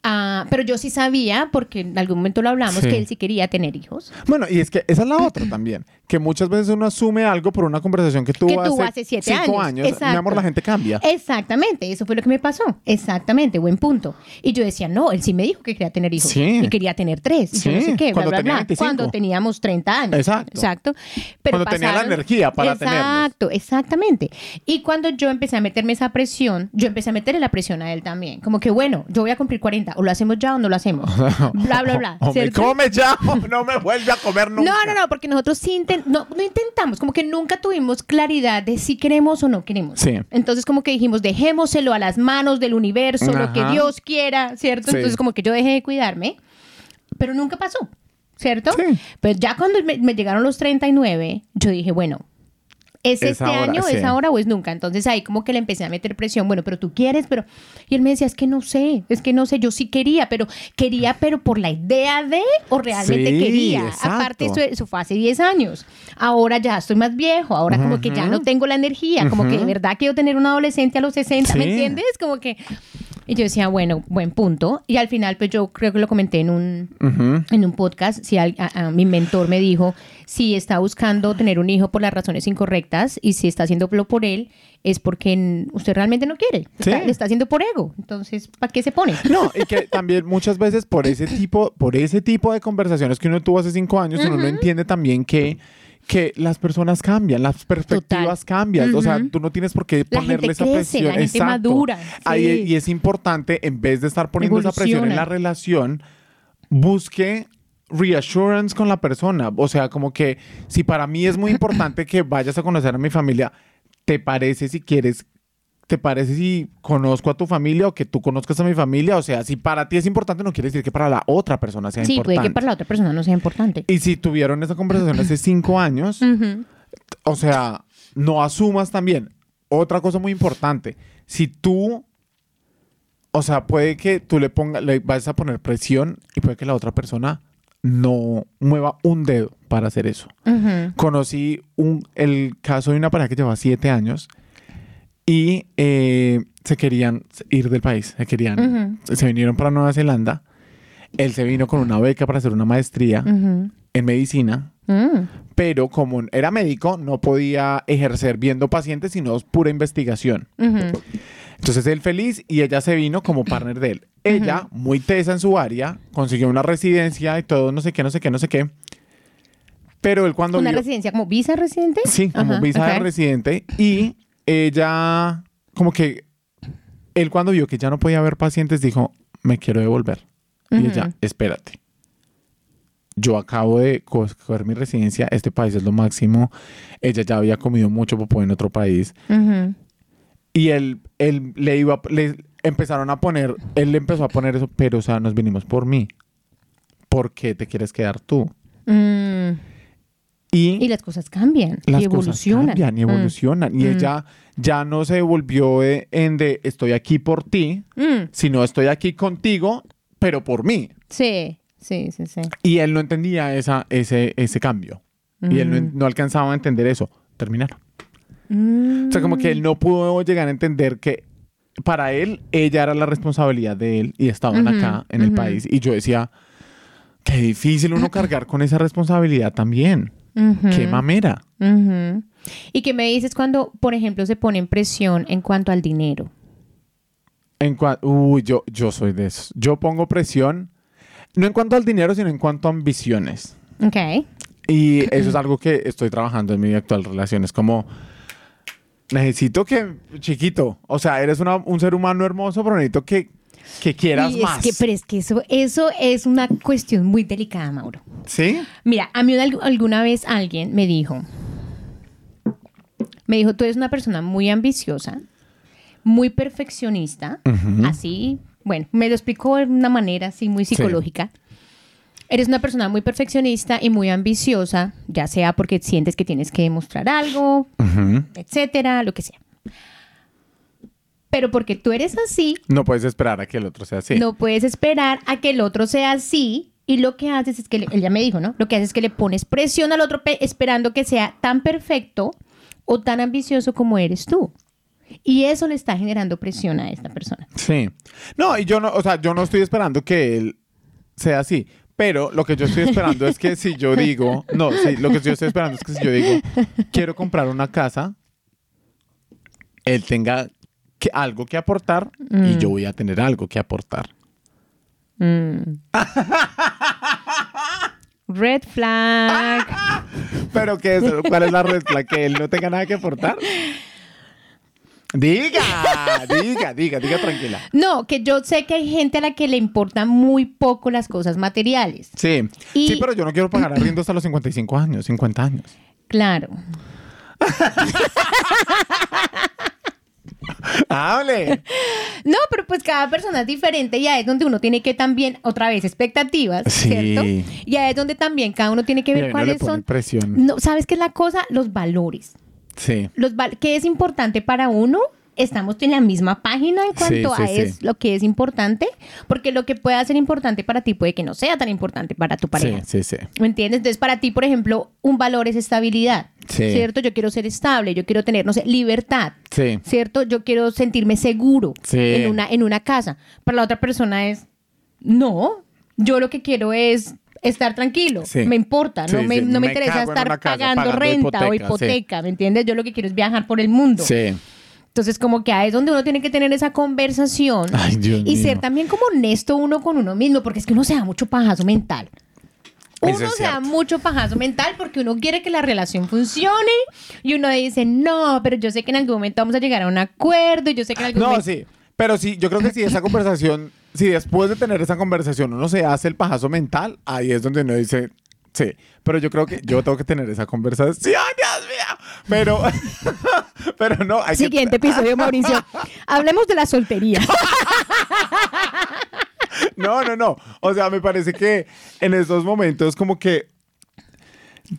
Ah, pero yo sí sabía, porque en algún momento lo hablamos, Sí. que él sí quería tener hijos. Bueno, y es que esa es la otra también. Que muchas veces uno asume algo por una conversación que tuvo, Que tuvo hace siete cinco años. años. Mi amor, la gente cambia. Exactamente, eso fue lo que me pasó. Exactamente, buen punto. Y yo decía, no, él sí me dijo que quería tener hijos. Sí. Y quería tener tres. Y yo no Sí, sé qué, bla, cuando bla, tenía bla. 25. Cuando teníamos 30 años. Exacto. Exacto. Pero Cuando tenía la energía para tenerlos. Exacto, exactamente. Y cuando yo empecé a meterme esa presión, yo empecé a meterle la presión a él también. Como que, bueno, yo voy a cumplir 40, o lo hacemos ya o no lo hacemos. [laughs] bla, bla, bla. O come ya o [laughs] no me vuelve a comer nunca. No, no, no, porque nosotros sí inten- no, no intentamos, como que nunca tuvimos claridad de si queremos o no queremos. Sí. Entonces como que dijimos, dejémoselo a las manos del universo, lo que Ajá. Dios quiera, ¿cierto? Sí. Entonces como que yo dejé de cuidarme, pero nunca pasó, ¿cierto? Sí. Pero ya cuando me, me llegaron los 39, yo dije, bueno, ¿es, Es este ahora, año, sí. es ahora o es nunca? Entonces ahí como que le empecé a meter presión, bueno, pero tú quieres, pero... Y él me decía, es que no sé, es que no sé, yo sí quería, pero quería, pero por la idea de, o realmente Sí, quería. exacto. Aparte, eso, eso fue hace 10 años. Ahora ya estoy más viejo, ahora como que ya no tengo la energía, como que de verdad quiero tener un adolescente a los 60, ¿me entiendes? Como que... Y yo decía, bueno, buen punto. Y al final, pues yo creo que lo comenté en un, en un podcast, si al- a- a mi mentor me dijo, si está buscando tener un hijo por las razones incorrectas y si está haciéndolo por él, es porque usted realmente no quiere. Está, lo está haciendo por ego. Entonces, ¿para qué se pone? [laughs] No, y que también muchas veces por ese tipo, por ese tipo de conversaciones que uno tuvo hace cinco años, uno no entiende también que, que las personas cambian, las perspectivas Total. cambian. O sea, tú no tienes por qué La ponerle gente esa crece, presión. la gente Exacto. madura, Ahí- y es importante, en vez de estar poniendo esa presión en la relación, busque reassurance con la persona. O sea, como que si para mí es muy importante que vayas a conocer a mi familia, ¿te parece si quieres ¿Te parece si conozco a tu familia o que tú conozcas a mi familia? O sea, si para ti es importante, no quiere decir que para la otra persona sea Sí, importante. puede que para la otra persona no sea importante. Y si tuvieron esa conversación hace cinco [clears throat] años, o sea, no asumas también. Otra cosa muy importante, si tú, o sea, puede que tú le pongas, le vas a poner presión y puede que la otra persona no mueva un dedo para hacer eso. Conocí un, el caso de una pareja que llevaba siete años y eh, se querían ir del país, se querían, se vinieron para Nueva Zelanda Él se vino con una beca para hacer una maestría en medicina, Mm. pero como era médico, no podía ejercer viendo pacientes, sino pura investigación. Entonces él feliz y ella se vino como partner de él. Ella, muy tesa en su área, consiguió una residencia y todo, no sé qué, no sé qué, no sé qué. Pero él cuando ¿Una vio- residencia como visa residente? Sí, como Ajá, visa de residente. Y ella, como que, él cuando vio que ya no podía ver pacientes, dijo, me quiero devolver. Y ella, espérate. Yo acabo de co- coger mi residencia, este país es lo máximo. Ella ya había comido mucho popó en otro país. Y él, él le iba, le empezaron a poner, él le empezó a poner eso, pero o sea, nos vinimos por mí. ¿Por qué te quieres quedar tú? Mm. Y, Y las cosas cambian las y cosas evolucionan. cambian y Mm. evolucionan. Y Mm. ella ya no se volvió de- en de estoy aquí por ti, Mm. sino estoy aquí contigo, pero por mí. Sí, sí, sí, sí. Y él no entendía esa, ese, ese cambio. Y él no, Mm. no alcanzaba a entender eso. Terminaron. Mm. O sea, como que él no pudo llegar a entender que para él, ella era la responsabilidad de él y estaban acá en el país. Y yo decía, qué difícil uno [clears throat] cargar con esa responsabilidad también. Qué mamera. ¿Y qué me dices cuando, por ejemplo, se pone en presión en cuanto al dinero? En cua- Uy, yo, yo soy de esos. Yo pongo presión, no en cuanto al dinero, sino en cuanto a ambiciones. Ok. Y eso es algo que estoy trabajando en mi actual relación. Es como, necesito que, chiquito, o sea, eres una- un ser humano hermoso, pero necesito que, que quieras Y es más. que, pero es que eso, eso es una cuestión muy delicada, Mauro. ¿Sí? Mira, a mí al- alguna vez alguien me dijo, me dijo, tú eres una persona muy ambiciosa, muy perfeccionista, así, bueno, me lo explicó de una manera así muy psicológica. Eres una persona muy perfeccionista y muy ambiciosa, ya sea porque sientes que tienes que demostrar algo, etcétera, lo que sea. Pero porque tú eres así, No puedes esperar a que el otro sea así. no puedes esperar a que el otro sea así y lo que haces es que, le- él ya me dijo, ¿no? Lo que haces es que le pones presión al otro pe- esperando que sea tan perfecto o tan ambicioso como eres tú. Y eso le está generando presión a esta persona. Sí. No, y yo no, o sea, yo no estoy esperando que él sea así. Pero lo que yo estoy esperando es que si yo digo, no, sí, lo que yo estoy esperando es que si yo digo, quiero comprar una casa, él tenga que, algo que aportar y yo voy a tener algo que aportar. Mm. Red flag. [laughs] Pero ¿qué es? ¿Cuál es la respuesta? ¿Que él no tenga nada que aportar? Diga, diga, diga, diga tranquila. No, que yo sé que hay gente a la que le importan muy poco las cosas materiales. Sí, Y- sí, pero yo no quiero pagar arriendo hasta los 55 años, 50 años. Claro. [laughs] [laughs] ¡Hable! No, pero pues cada persona es diferente y ahí es donde uno tiene que también, otra vez, expectativas, Sí. ¿cierto? Y ahí es donde también cada uno tiene que ver cuáles son... presión. No, ¿Sabes qué es la cosa? Los valores. Sí. Los val- ¿Qué es importante para uno? Estamos en la misma página en cuanto Sí, a sí, es lo que es importante, porque lo que pueda ser importante para ti puede que no sea tan importante para tu pareja. Sí, sí, sí. ¿Me entiendes? Entonces, para ti, por ejemplo, un valor es estabilidad. Sí. ¿Cierto? Yo quiero ser estable, yo quiero tener, no sé, libertad. Sí. ¿Cierto? Yo quiero sentirme seguro en, una, en una casa. Para la otra persona es, no, yo lo que quiero es estar tranquilo. Sí. Me importa, no, me, sí. no me Me interesa estar casa pagando, pagando renta o hipoteca, ¿me entiendes? Yo lo que quiero es viajar por el mundo. Sí. Entonces, como que ahí es donde uno tiene que tener esa conversación Ay, Dios y mío. ser también como honesto uno con uno mismo, porque es que uno se da mucho pajazo mental. Uno es se da mucho pajazo mental porque uno quiere que la relación funcione y uno dice, no, pero yo sé que en algún momento vamos a llegar a un acuerdo y yo sé que en algún No, momento... sí. Pero sí, yo creo que si esa conversación, si después de tener esa conversación uno se hace el pajazo mental, ahí es donde uno dice, sí. Pero yo creo que yo tengo que tener esa conversación. ¡Sí, ay, Dios mío! Pero, [laughs] pero no, hay Siguiente que... episodio, [laughs] Mauricio. Hablemos de la soltería. No, no, no. O sea, me parece que en estos momentos como que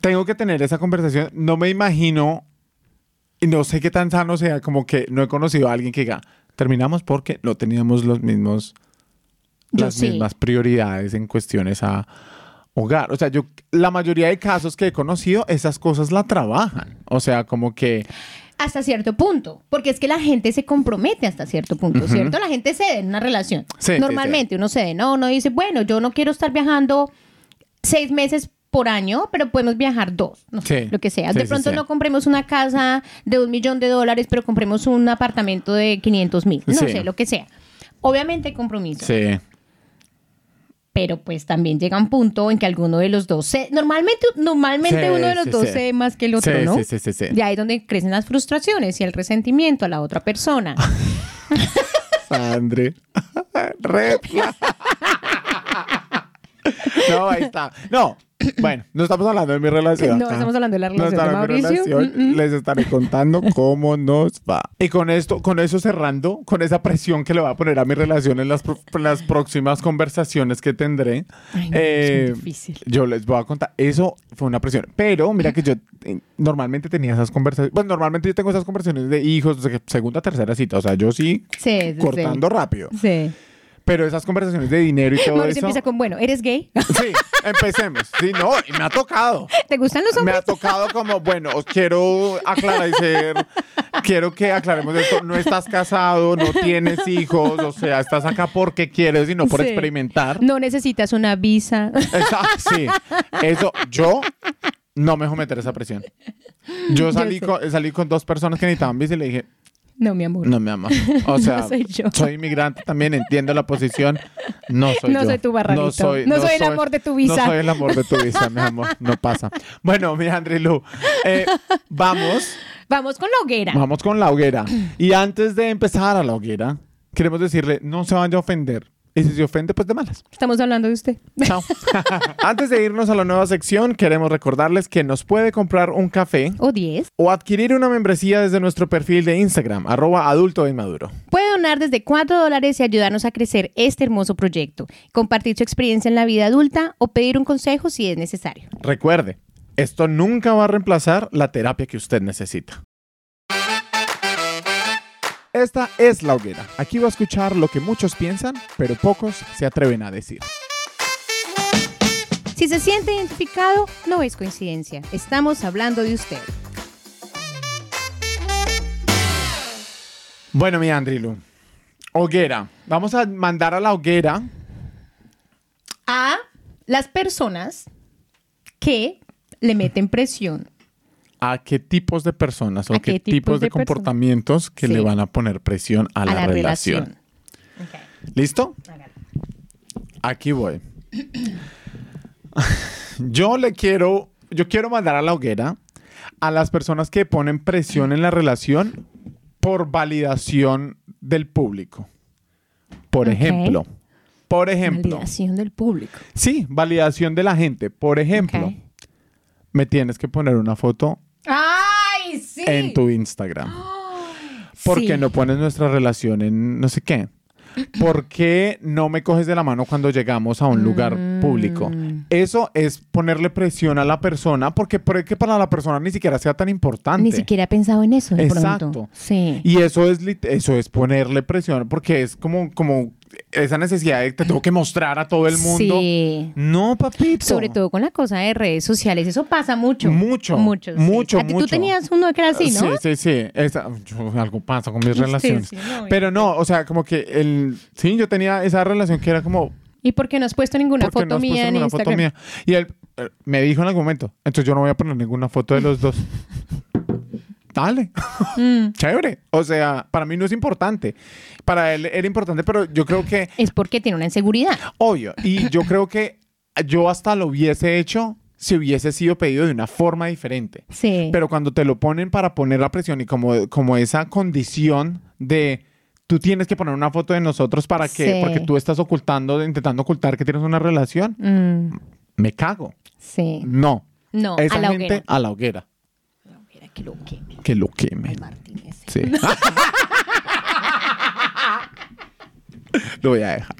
tengo que tener esa conversación. No me imagino, y no sé qué tan sano sea, como que no he conocido a alguien que diga, terminamos porque no teníamos los mismos, Yo las sí. mismas prioridades en cuestiones a hogar. O sea, yo, la mayoría de casos que he conocido, esas cosas la trabajan. O sea, como que... hasta cierto punto, porque es que la gente se compromete hasta cierto punto, ¿cierto? La gente cede en una relación. Sí, sí, Normalmente uno cede, no, uno dice, bueno, yo no quiero estar viajando seis meses por año, pero podemos viajar dos, no sé, Sí. lo que sea. Sí, de sí, pronto sí. no compremos una casa de un millón de dólares, pero compremos un apartamento de 500 mil, no Sí. sé, lo que sea. Obviamente compromiso, Sí. Pero pues también llega un punto en que alguno de los dos se... Normalmente, normalmente Sí, uno de los sí, dos sí. cede más que el otro, ¿no? sí, sí, sí, sí. Y ahí es donde crecen las frustraciones y el resentimiento a la otra persona. [laughs] Sandre. [laughs] [laughs] No, ahí está. No, bueno, no estamos hablando de mi relación. No, estamos hablando de la No relación de Mauricio. relación. Mm, mm. Les estaré contando cómo nos va. Y con esto, con eso cerrando, con esa presión que le va a poner a mi relación en las, en las próximas conversaciones que tendré, Ay, no, eh, es muy difícil. yo les voy a contar. Eso fue una presión. Pero mira que yo eh, normalmente tenía esas conversaciones. Bueno, normalmente yo tengo esas conversaciones de hijos, segunda, tercera cita. O sea, yo sí Sí, sí, cortando rápido. Sí. Pero esas conversaciones de dinero y todo Mauricio eso. empieza con, bueno, ¿eres gay? [laughs] Sí, empecemos. Sí, no, y me ha tocado. ¿Te gustan los Me hombres? ha tocado como, bueno, os quiero aclarar, quiero que aclaremos esto. No estás casado, no tienes hijos, o sea, estás acá porque quieres y no por Sí. experimentar. No necesitas una visa. Esa- sí, eso, yo no me dejo meter esa presión. Yo salí, sé. con, salí con dos personas que necesitaban visa y le dije, No, mi amor. no me amas. O [laughs] sea, soy yo. soy inmigrante también, entiendo la posición. No [laughs] soy No yo. soy tu barranito. No soy el amor de tu visa. No soy el amor de tu visa, mi amor. No pasa. Bueno, mi Andri Lu, eh, vamos, [laughs] Vamos con la hoguera. vamos con la hoguera. Y antes de empezar a la hoguera, queremos decirle, no se vaya a ofender. Y si se ofende, pues de malas. Estamos hablando de usted. Chao. [laughs] [laughs] Antes de irnos a la nueva sección, queremos recordarles que nos puede comprar un café O 10. o adquirir una membresía desde nuestro perfil de Instagram, arroba adulto inmaduro. Puede donar desde 4 dólares y ayudarnos a crecer este hermoso proyecto. Compartir su experiencia en la vida adulta o pedir un consejo si es necesario. Recuerde, esto nunca va a reemplazar la terapia que usted necesita. Esta es la hoguera. Aquí va a escuchar lo que muchos piensan, pero pocos se atreven a decir. Si se siente identificado, no es coincidencia. Estamos hablando de usted. Bueno, mi Andrilu, hoguera. Vamos a mandar a la hoguera. A las personas que le meten presión. ¿A qué tipos de personas o ¿A qué, qué tipos, de, comportamientos que Sí. le van a poner presión a, la, relación? ¿Listo? Aquí voy. Yo le quiero, yo quiero mandar a la hoguera a las personas que ponen presión en la relación por validación del público. Por ejemplo, por ejemplo, Validación del público. sí, validación de la gente. Por ejemplo, me tienes que poner una foto. En tu Instagram. [gasps] ¿Por Sí. qué no pones nuestra relación en no sé qué? [clears throat] ¿Por qué no me coges de la mano cuando llegamos a un lugar público? Mm. Eso es ponerle presión a la persona porque puede que para la persona ni siquiera sea tan importante. Ni siquiera he pensado en eso de Exacto. pronto. Sí. Y eso es, lit- eso es ponerle presión porque es como, como esa necesidad de te tengo que mostrar a todo el mundo. Sí. No, papito. Sobre todo con la cosa de redes sociales. Eso pasa mucho. Mucho, Mucho. sí. mucho, A ti mucho. Tú tenías uno que era así, ¿no? Sí, sí, sí. Esa- yo- algo pasa con mis Sí, relaciones. no, Pero no, o sea, como que el... Sí, yo tenía esa relación que era como... ¿Y por qué no has puesto ninguna ¿por qué foto no mía en Instagram? foto mía? Y él eh, me dijo en algún momento, entonces yo no voy a poner ninguna foto de los dos. [laughs] Dale. Mm. [laughs] Chévere. O sea, para mí no es importante. Para él era importante, pero yo creo que, Es porque tiene una inseguridad. obvio, y yo creo que yo hasta lo hubiese hecho si hubiese sido pedido de una forma diferente. Sí. Pero cuando te lo ponen para poner la presión y como, como esa condición de tú tienes que poner una foto de nosotros para que, Sí. porque tú estás ocultando, intentando ocultar que tienes una relación, Mm, me cago. sí. No. No, Esa a la gente hoguera. a la hoguera. Que lo queme. Que lo queme. Martínez. Sí. lo voy a dejar.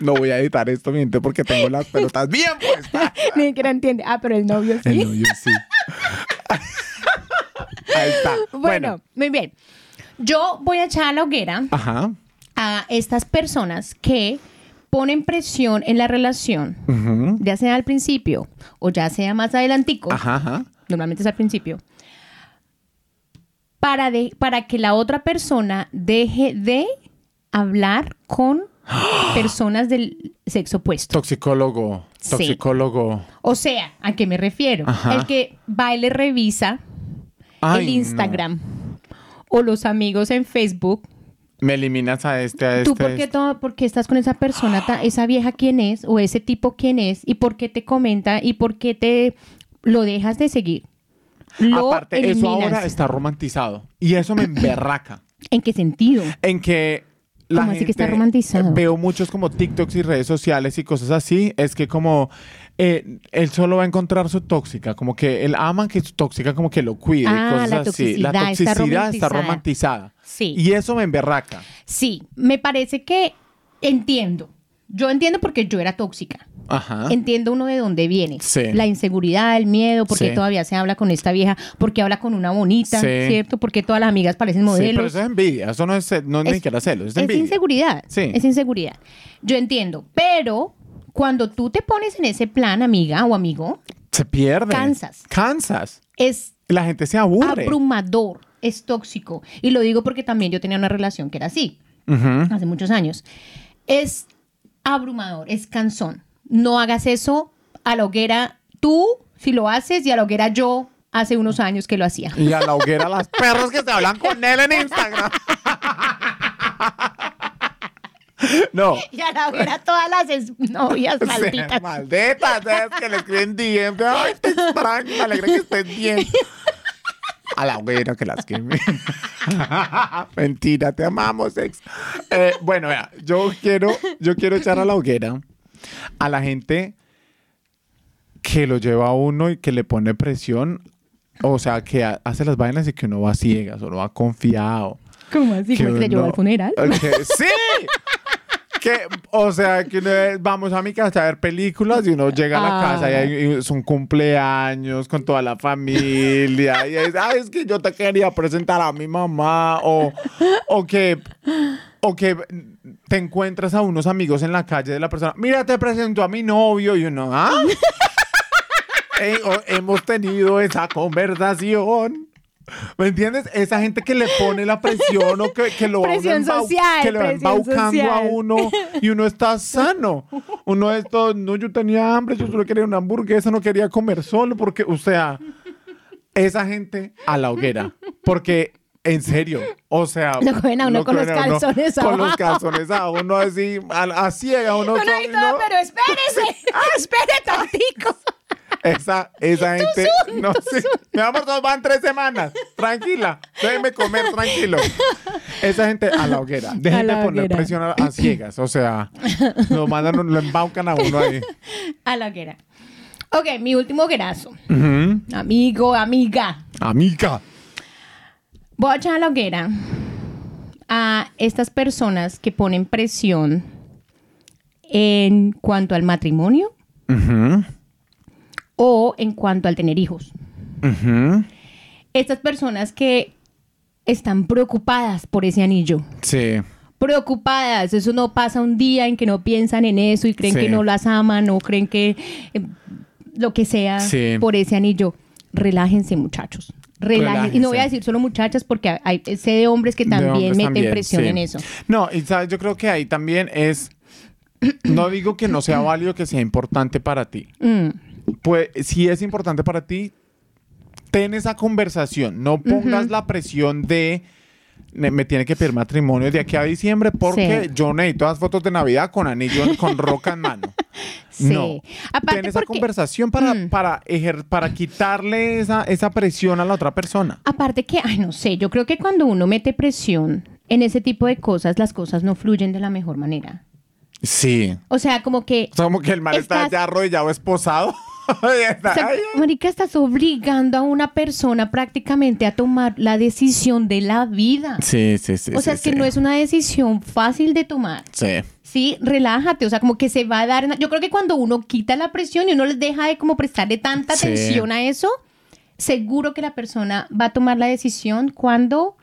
No voy a editar esto mientras porque tengo las pelotas bien puestas. Ni siquiera entiende. Ah, pero el novio sí. El novio sí. Ahí está. Bueno, Bueno. muy bien. Yo voy a echar a la hoguera Ajá. a estas personas que ponen presión en la relación, ya sea al principio o ya sea más adelantico, Ajá, ajá. normalmente es al principio, para, de, para que la otra persona deje de hablar con [gasps] personas del sexo opuesto. Toxicólogo. Sí. Toxicólogo. O sea, ¿a qué me refiero? Ajá. El que va y le revisa Ay, el no. Instagram o los amigos en Facebook. Me eliminas a este, a este. ¿Tú por a qué, este. todo- por qué estás con esa persona, ta- esa vieja quién es o ese tipo quién es y por qué te comenta y por qué te lo dejas de seguir? Lo Aparte, eso ahora está romantizado. Y eso me emberraca. [clears throat] ¿En qué sentido? en que la ¿Cómo así que está gente- romantizado? Veo muchos como TikToks y redes sociales y cosas así. Es que como eh, él solo va a encontrar su tóxica, como que él ama que su tóxica como que lo cuide, y Ah, cosas la así. La toxicidad está romantizada. Sí. Y eso me emberraca. Sí, me parece que entiendo. Yo entiendo porque yo era tóxica. Ajá. Entiendo uno de dónde viene. Sí. La inseguridad, el miedo, porque Sí. todavía se habla con esta vieja, porque habla con una bonita, Sí. ¿cierto? Porque todas las amigas parecen modelos. pero eso es envidia. Eso no es, no es ni Es- siquiera celos, es, es envidia. inseguridad. Es inseguridad. Yo entiendo, pero cuando tú te pones en ese plan, amiga o amigo, Se pierde. Cansas. Cansas. es La gente se aburre. abrumador, es tóxico. Y lo digo porque también yo tenía una relación que era así, Ujú. hace muchos años. Es abrumador, es cansón. No hagas eso a la hoguera tú, si lo haces, y a la hoguera yo hace unos años que lo hacía. Y a la hoguera las perros que se hablan con él en Instagram. [laughs] No. Y a la hoguera todas las novias malditas. Malditas, es que le escriben DM. Ay, te extraño, me alegra que estés bien. A la hoguera que las queme. [laughs] Mentira, te amamos, ex. Eh, bueno, vea, yo quiero, yo quiero echar a la hoguera a la gente que lo lleva a uno y que le pone presión. O sea, que ha- hace las vainas y que uno va ciegas, uno va confiado. ¿Cómo así? que ¿Cómo que llevó al funeral? [laughs] ¡Sí! Que, o sea, que uno es, vamos a mi casa a ver películas y uno llega a la Ah. casa y, hay, y es un cumpleaños con toda la familia y es, ay, es que yo te quería presentar a mi mamá o, o que o que te encuentras a unos amigos en la calle de la persona, mira, te presento a mi novio y uno, ¿ah? [laughs] O- hemos tenido esa conversación. ¿Me entiendes? Esa gente que le pone la presión o que, que lo va Presión embau- social, que lo va embaucando a social. uno y uno está sano. Uno es todo, no, yo tenía hambre, yo solo quería una hamburguesa, no quería comer solo, porque, o sea, esa gente a la hoguera. Porque, en serio, o sea. Lo cogen a uno lo con los a calzones Con los abajo. calzones a uno así, a, a ciega, uno. No, no, no- pero espérese, [laughs] [laughs] espere tantico. Esa, esa gente. no sé. Mi amor, todos van tres semanas. Tranquila. Déjeme comer tranquilo. Esa gente a la hoguera. Dejen de poner hoguera. presión a, a ciegas. O sea, lo mandan, lo embaucan a uno ahí. A la hoguera. Ok, mi último hoguerazo. Amigo, amiga. Amiga. Voy a echar a la hoguera a estas personas que ponen presión en cuanto al matrimonio Ujú. O en cuanto al tener hijos. Estas personas que están preocupadas por ese anillo. Sí. Preocupadas, eso no pasa un día en que no piensan en eso y creen Sí. que no las aman o creen que eh, lo que sea Sí. por ese anillo. Relájense, muchachos. Relájense. Y no voy a decir solo muchachas porque hay, sé de hombres que también hombres meten también, presión sí. en eso. No, y sabes, yo creo que ahí también es. No digo que no sea válido que sea importante para ti. Mm, Pues si es importante para ti, ten esa conversación. No pongas la presión de me, tiene que pedir matrimonio de aquí a diciembre porque Sí. yo necesito las fotos de Navidad con anillo con roca en mano. [laughs] sí. No. Aparte Ten esa porque- conversación para, Mm. para, ejer- para quitarle esa, esa presión a la otra persona. Aparte que, ay, no sé, yo creo que cuando uno mete presión en ese tipo de cosas, las cosas no fluyen de la mejor manera. Sí. O sea, como que O sea, como que el mal está ya arrodillado, esposado. [laughs] O sea, marica, estás obligando a una persona prácticamente a tomar la decisión de la vida. Sí, sí, sí. o sea, sí, es que sí. no es una decisión fácil de tomar. Sí. Sí, relájate, o sea, como que se va a dar... Yo creo que cuando uno quita la presión y uno les deja de como prestarle tanta atención a eso, seguro que la persona va a tomar la decisión cuando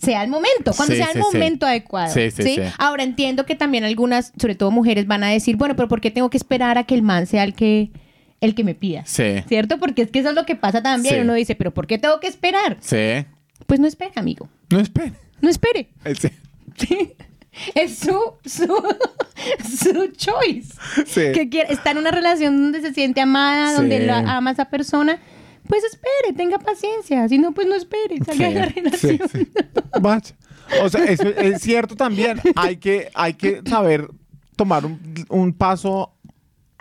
sea el momento, cuando Sí, sea el sí, sí. momento adecuado. Sí, sí, sí. Ahora entiendo que también algunas, sobre todo mujeres, van a decir, bueno, pero ¿por qué tengo que esperar a que el man sea el que, el que me pida? Sí. ¿Cierto? Porque es que eso es lo que pasa también. Sí. Uno dice, pero ¿por qué tengo que esperar? Sí. Pues no espere, amigo. No espere. No espere. Ese- Es su, su, su choice. Sí. Que quiere, está en una relación donde se siente amada, Sí. donde la ama a esa persona. Pues espere, tenga paciencia. Si no, pues no espere, salga de la relación. sí, sí. [laughs] Vaya. O sea, eso es cierto también. Hay que, hay que saber tomar un, un paso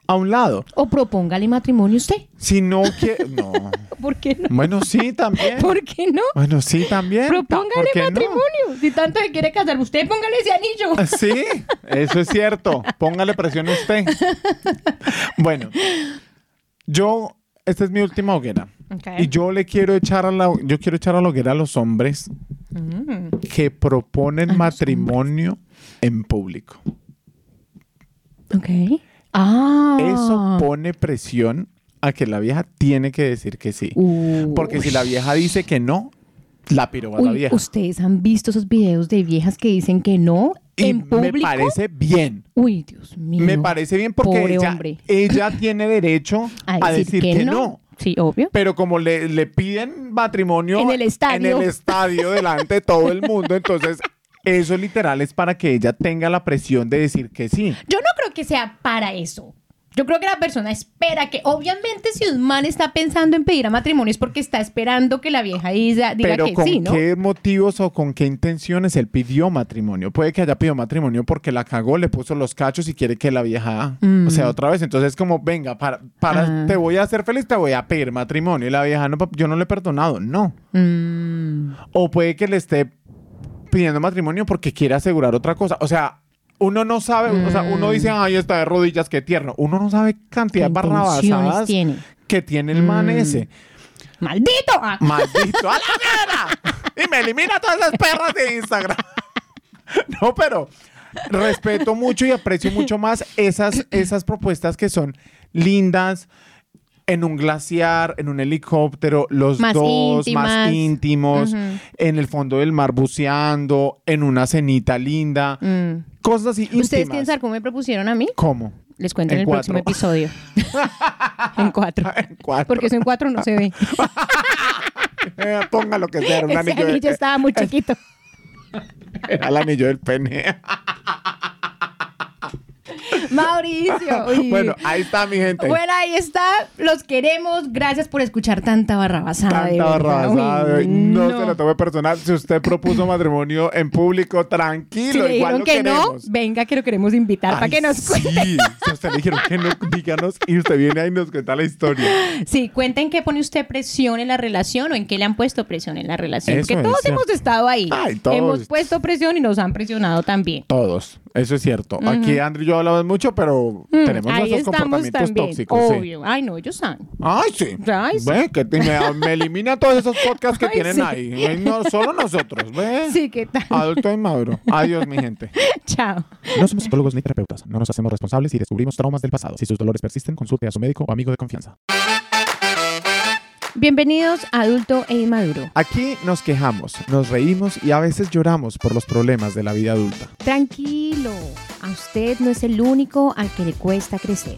a un lado. O propóngale matrimonio usted. Si no que No. [laughs] ¿Por qué no? Bueno, sí, también. ¿Por qué no? Bueno, sí, también. ¿Por Propóngale no? matrimonio. Si tanto se quiere casar, usted póngale ese anillo. Sí, eso es cierto. Póngale presión a usted. [laughs] Bueno, yo, esta es mi última hoguera. Y yo le quiero echar a la, yo quiero echar a la hoguera a los hombres Mm. que proponen matrimonio en público. Ok. Ah. Eso pone presión a que la vieja tiene que decir que sí. Uh. Porque si la vieja dice que no, la piro a la Uy, vieja. ¿Ustedes han visto esos videos de viejas que dicen que no Y en público? me parece bien. Uy, Dios mío. Me parece bien porque Pobre ella, hombre. ella tiene derecho a, decir, que, no. Sí, obvio. Pero como le, le piden matrimonio En el estadio. en el estadio delante de todo el mundo, entonces eso literal es para que ella tenga la presión de decir que sí. Yo no creo que sea para eso. Yo creo que la persona espera que, obviamente, si un man está pensando en pedir a matrimonio es porque está esperando que la vieja diga, diga Pero que con sí, ¿no? qué motivos o con qué intenciones él pidió matrimonio. Puede que haya pedido matrimonio porque la cagó, le puso los cachos y quiere que la vieja, o sea, otra vez. Entonces como, venga, para, para Mm. Ah. te voy a hacer feliz, te voy a pedir matrimonio. Y la vieja, no, yo no le he perdonado, no. Mm. O puede que le esté pidiendo matrimonio porque quiere asegurar otra cosa. O sea, uno no sabe, o sea, uno dice, ay, está de rodillas, qué tierno. Uno no sabe cantidad de ¿Qué intenciones barrabasadas tiene? que tiene el man Mm. ese. ¡Maldito! Ah. ¡Maldito! ¡A la [laughs] mierda! Y me elimina todas esas perras de Instagram. [laughs] No, pero respeto mucho y aprecio mucho más esas, esas propuestas que son lindas en un glaciar, en un helicóptero, los Más dos más íntimos, en el fondo del mar buceando, en una cenita linda, Mm. cosas así íntimas. ¿Ustedes saber cómo me propusieron a mí? ¿Cómo? Les cuento en, En el cuatro. próximo episodio. [laughs] en cuatro. En cuatro. Porque eso en cuatro no se ve. [laughs] Ponga lo que sea, un Ese anillo, de- anillo estaba muy [laughs] chiquito. era el anillo del pene. Mauricio. [laughs] uy. Bueno, ahí está mi gente. Bueno, ahí está. Los queremos. Gracias por escuchar tanta barrabasada. Tanta barrabasada, Uy, no, se lo tome personal. Si usted propuso matrimonio en público, tranquilo, Si le igual dijeron lo que no, queremos. venga que lo queremos invitar para que nos cuente. Sí, si usted le dijeron que no, díganos y usted viene ahí y nos cuenta la historia. Sí, cuenten qué pone usted presión en la relación o en qué le han puesto presión en la relación. Eso Porque es todos cierto. hemos estado ahí. Ay, todos. Hemos puesto presión y nos han presionado también. Todos, eso es cierto. Aquí Andrew y yo hablamos mucho, pero tenemos Mm, Ahí nuestros comportamientos también. tóxicos. sí. Obvio. Ay, no, ellos saben. Ay, sí. Ay, sí. Ve, que te- me, me elimina todos esos podcasts que Ay, tienen sí. ahí. Ay, No, solo nosotros, ¿ve? Sí, ¿qué tal? Adulto y maduro. Adiós, mi gente. [laughs] Chao. No somos psicólogos ni terapeutas. No nos hacemos responsables si descubrimos traumas del pasado. Si sus dolores persisten, consulte a su médico o amigo de confianza. Bienvenidos a Adulto e Inmaduro. Aquí nos quejamos, nos reímos y a veces lloramos por los problemas de la vida adulta. Tranquilo, a usted no es el único al que le cuesta crecer.